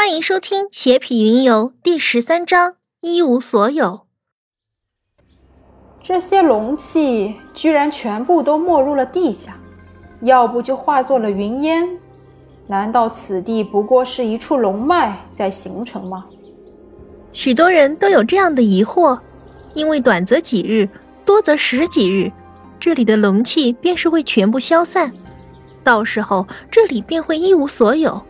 欢迎收听《邪痞云游》第十三章一无所有。这些龙气居然全部都没入了地下，要不就化作了云烟。难道此地不过是一处龙脉在形成吗？许多人都有这样的疑惑，因为短则几日，多则十几日，这里的龙气便是会全部消散，到时候这里便会一无所有。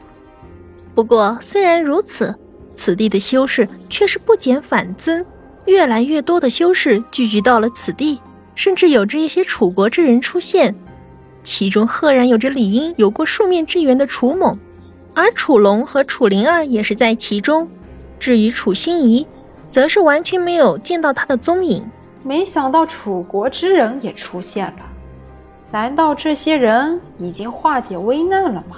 不过，虽然如此，此地的修士却是不减反增，越来越多的修士聚集到了此地，甚至有着一些楚国之人出现，其中赫然有着理应有过数面之缘的楚猛，而楚龙和楚灵儿也是在其中。至于楚心怡，则是完全没有见到他的踪影。没想到楚国之人也出现了，难道这些人已经化解危难了吗？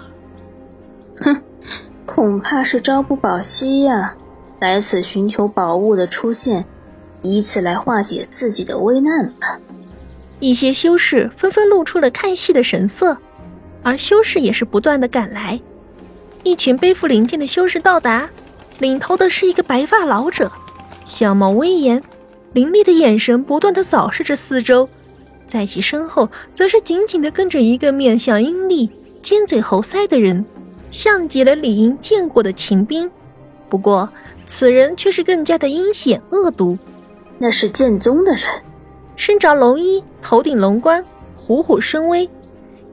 哼！恐怕是朝不保夕呀！来此寻求宝物的出现，以此来化解自己的危难吧。一些修士纷纷露出了看戏的神色，而修士也是不断的赶来。一群背负灵剑的修士到达，领头的是一个白发老者，相貌威严，凌厉的眼神不断的扫视着四周，在其身后则是紧紧的跟着一个面相阴厉、尖嘴猴腮的人。像极了李英见过的秦兵，不过此人却是更加的阴险恶毒。那是剑宗的人，身着龙衣，头顶龙冠，虎虎生威。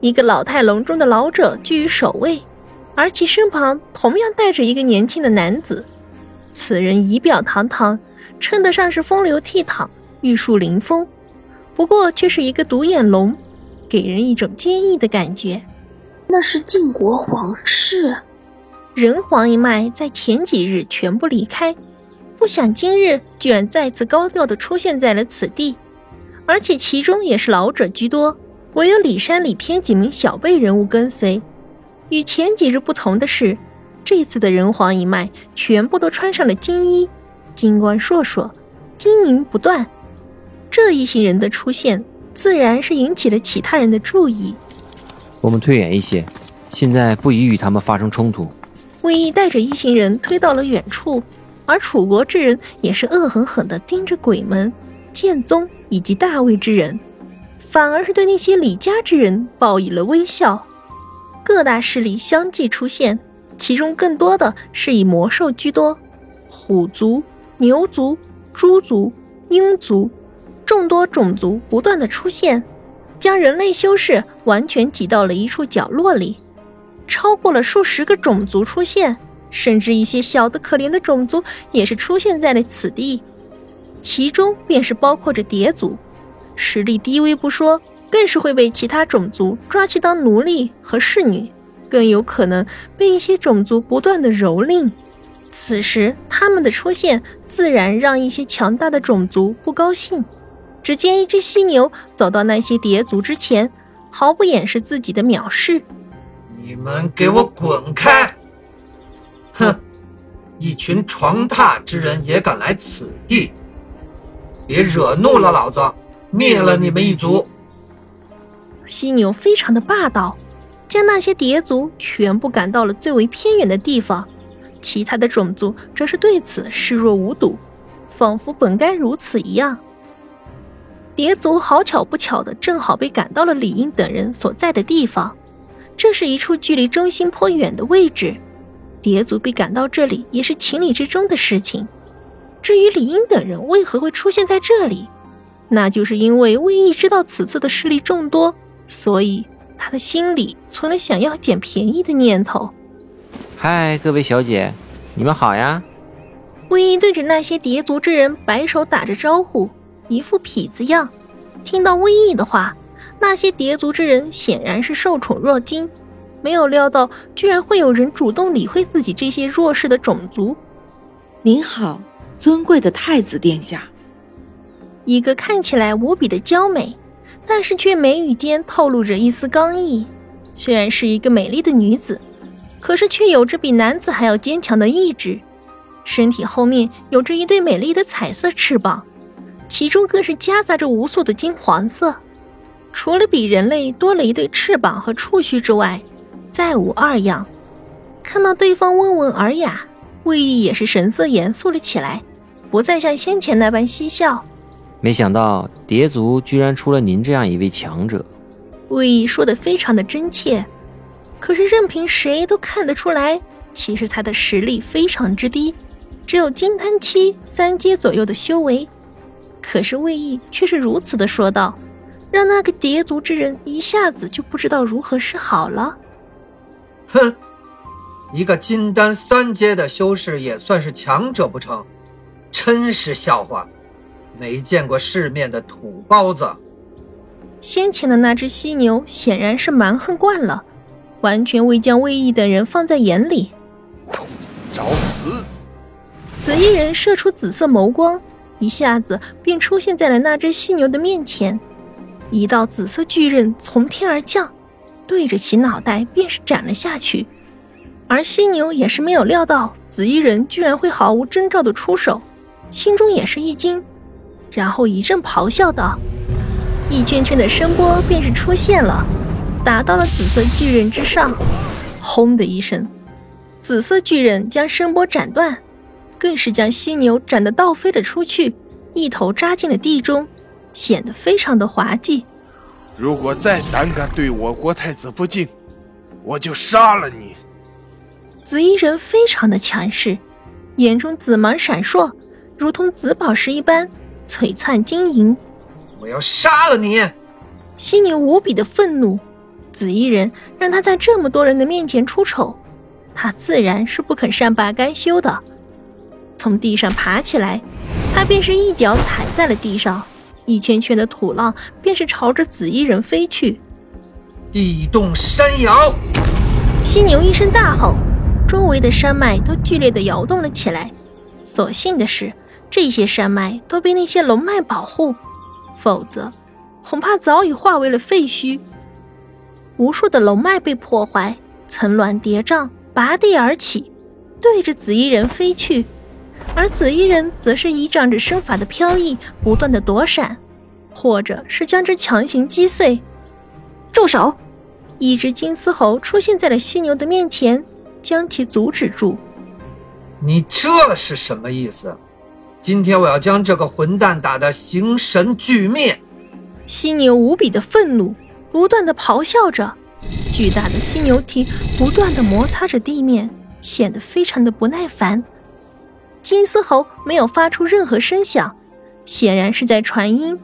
一个老态龙钟的老者居于首位，而其身旁同样带着一个年轻的男子。此人仪表堂堂，称得上是风流倜傥、玉树临风，不过却是一个独眼龙，给人一种坚毅的感觉。那是晋国皇室，人皇一脉在前几日全部离开，不想今日居然再次高调的出现在了此地，而且其中也是老者居多，唯有李山、李天几名小辈人物跟随。与前几日不同的是，这次的人皇一脉全部都穿上了金衣，金冠烁烁，金银不断。这一行人的出现，自然是引起了其他人的注意。我们退远一些，现在不宜与他们发生冲突。魏毅带着一行人推到了远处，而楚国之人也是恶狠狠地盯着鬼门、剑宗以及大魏之人，反而是对那些李家之人报以了微笑。各大势力相继出现，其中更多的是以魔兽居多，虎族、牛族、猪族、鹰族，众多种族不断的出现。将人类修士完全挤到了一处角落里，超过了数十个种族出现，甚至一些小的可怜的种族也是出现在了此地，其中便是包括着蝶族，实力低微不说，更是会被其他种族抓去当奴隶和侍女，更有可能被一些种族不断的蹂躏。此时他们的出现，自然让一些强大的种族不高兴。只见一只犀牛走到那些蝶族之前，毫不掩饰自己的藐视：“你们给我滚开！哼，一群床榻之人也敢来此地，别惹怒了老子，灭了你们一族！”犀牛非常的霸道，将那些蝶族全部赶到了最为偏远的地方，其他的种族则是对此视若无睹，仿佛本该如此一样。蝶族好巧不巧的，正好被赶到了李英等人所在的地方。这是一处距离中心颇远的位置，蝶族被赶到这里也是情理之中的事情。至于李英等人为何会出现在这里，那就是因为魏毅知道此次的势力众多，所以他的心里存了想要捡便宜的念头。嗨，各位小姐，你们好呀！魏毅对着那些蝶族之人摆手打着招呼。一副痞子样，听到瘟疫的话，那些蝶族之人显然是受宠若惊，没有料到居然会有人主动理会自己这些弱势的种族。您好，尊贵的太子殿下。一个看起来无比的娇美，但是却眉宇间透露着一丝刚毅。虽然是一个美丽的女子，可是却有着比男子还要坚强的意志，身体后面有着一对美丽的彩色翅膀。其中更是夹杂着无数的金黄色，除了比人类多了一对翅膀和触须之外，再无二样。看到对方温文尔雅，魏毅也是神色严肃了起来，不再像先前那般嬉笑。没想到蝶族居然出了您这样一位强者。魏毅说的非常的真切，可是任凭谁都看得出来，其实他的实力非常之低，只有金丹期三阶左右的修为。可是魏毅却是如此的说道，让那个蝶族之人一下子就不知道如何是好了。哼，一个金丹三阶的修士也算是强者不成？真是笑话！没见过世面的土包子。先前的那只犀牛显然是蛮横惯了，完全未将魏毅等人放在眼里。找死！紫衣人射出紫色眸光。一下子便出现在了那只犀牛的面前，一道紫色巨刃从天而降，对着其脑袋便是斩了下去。而犀牛也是没有料到紫衣人居然会毫无征兆的出手，心中也是一惊，然后一阵咆哮道：“一圈圈的声波便是出现了，打到了紫色巨刃之上。”轰的一声，紫色巨刃将声波斩断。更是将犀牛斩得倒飞了出去，一头扎进了地中，显得非常的滑稽。如果再胆敢对我国太子不敬，我就杀了你！紫衣人非常的强势，眼中紫芒闪烁，如同紫宝石一般璀璨晶莹。我要杀了你！犀牛无比的愤怒，紫衣人让他在这么多人的面前出丑，他自然是不肯善罢甘休的。从地上爬起来，他便是一脚踩在了地上，一圈圈的土浪便是朝着紫衣人飞去。地动山摇，犀牛一声大吼，周围的山脉都剧烈的摇动了起来。所幸的是，这些山脉都被那些龙脉保护，否则恐怕早已化为了废墟。无数的龙脉被破坏，层峦叠嶂，拔地而起，对着紫衣人飞去。而紫衣人则是依仗着身法的飘逸，不断的躲闪，或者是将之强行击碎。住手！一只金丝猴出现在了犀牛的面前，将其阻止住。你这是什么意思？今天我要将这个混蛋打得形神俱灭！犀牛无比的愤怒，不断的咆哮着，巨大的犀牛蹄不断的摩擦着地面，显得非常的不耐烦。金丝猴没有发出任何声响，显然是在传音，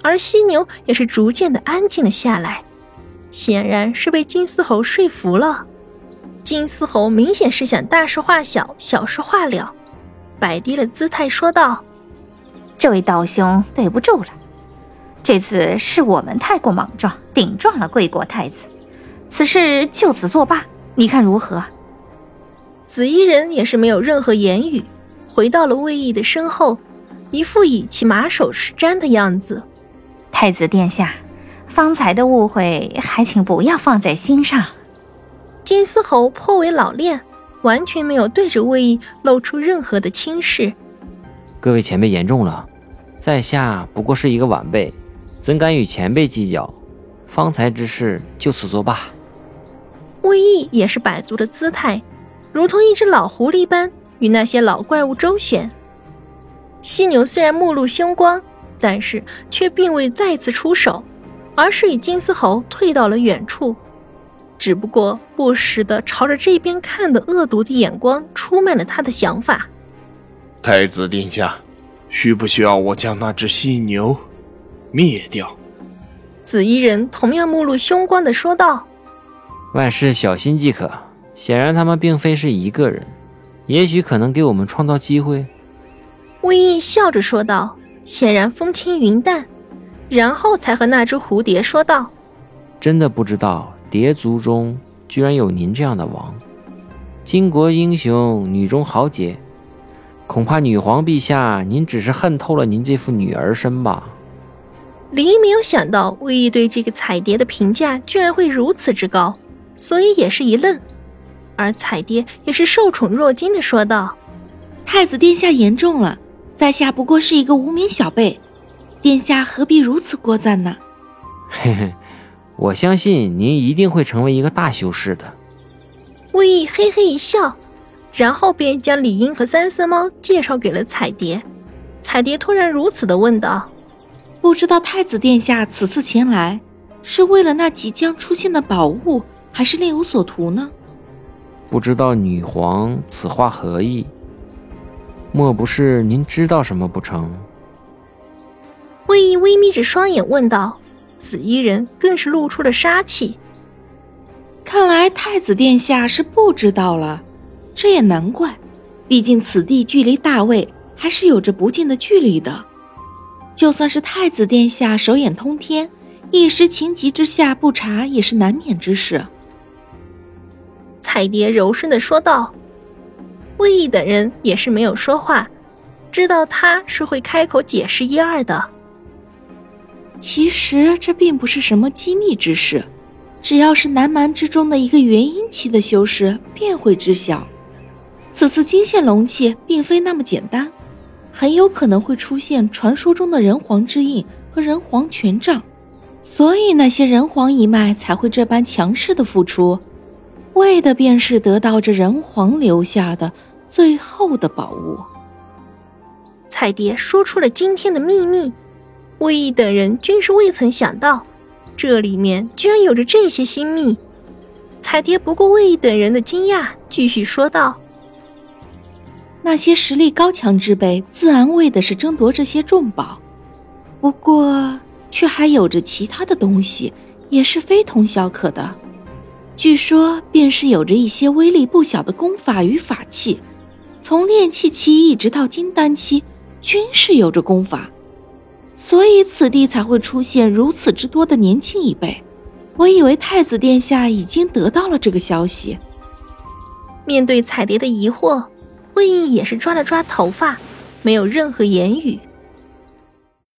而犀牛也是逐渐的安静了下来，显然是被金丝猴说服了。金丝猴明显是想大事化小，小事化了，摆低了姿态说道：“这位道兄，对不住了，这次是我们太过莽撞，顶撞了贵国太子，此事就此作罢，你看如何？”紫衣人也是没有任何言语。回到了魏毅的身后，一副以其马首是瞻的样子。太子殿下，方才的误会还请不要放在心上。金丝猴颇为老练，完全没有对着魏毅露出任何的轻视。各位前辈言重了，在下不过是一个晚辈，怎敢与前辈计较？方才之事就此作罢。魏毅也是摆足了姿态，如同一只老狐狸般。与那些老怪物周旋，犀牛虽然目露凶光，但是却并未再次出手，而是与金丝猴退到了远处，只不过不时的朝着这边看的恶毒的眼光出卖了他的想法。太子殿下，需不需要我将那只犀牛灭掉？紫衣人同样目露凶光的说道：“万事小心即可。显然他们并非是一个人。”也许可能给我们创造机会，魏毅笑着说道，显然风轻云淡，然后才和那只蝴蝶说道：“真的不知道蝶族中居然有您这样的王，巾帼英雄，女中豪杰，恐怕女皇陛下您只是恨透了您这副女儿身吧？”林一没有想到魏毅对这个彩蝶的评价居然会如此之高，所以也是一愣。而彩蝶也是受宠若惊的说道：“太子殿下言重了，在下不过是一个无名小辈，殿下何必如此过赞呢？” 嘿嘿，我相信您一定会成为一个大修士的。魏毅嘿嘿一笑，然后便将李英和三色猫介绍给了彩蝶。彩蝶突然如此的问道：“不知道太子殿下此次前来，是为了那即将出现的宝物，还是另有所图呢？”不知道女皇此话何意？莫不是您知道什么不成？魏毅微眯着双眼问道。紫衣人更是露出了杀气。看来太子殿下是不知道了，这也难怪，毕竟此地距离大魏还是有着不近的距离的。就算是太子殿下手眼通天，一时情急之下不查也是难免之事。彩蝶柔声的说道。魏毅等人也是没有说话，知道他是会开口解释一二的。其实这并不是什么机密之事，只要是南蛮之中的一个元婴期的修士，便会知晓。此次惊现龙气，并非那么简单，很有可能会出现传说中的人皇之印和人皇权杖，所以那些人皇一脉才会这般强势的付出，为的便是得到这人皇留下的最后的宝物。彩蝶说出了今天的秘密。魏毅等人均是未曾想到，这里面居然有着这些心秘。彩蝶不顾魏毅等人的惊讶，继续说道：“那些实力高强之辈，自然为的是争夺这些重宝，不过却还有着其他的东西，也是非同小可的。据说，便是有着一些威力不小的功法与法器，从炼气期一直到金丹期，均是有着功法。”所以此地才会出现如此之多的年轻一辈。我以为太子殿下已经得到了这个消息。面对彩蝶的疑惑，魏毅也是抓了抓头发，没有任何言语。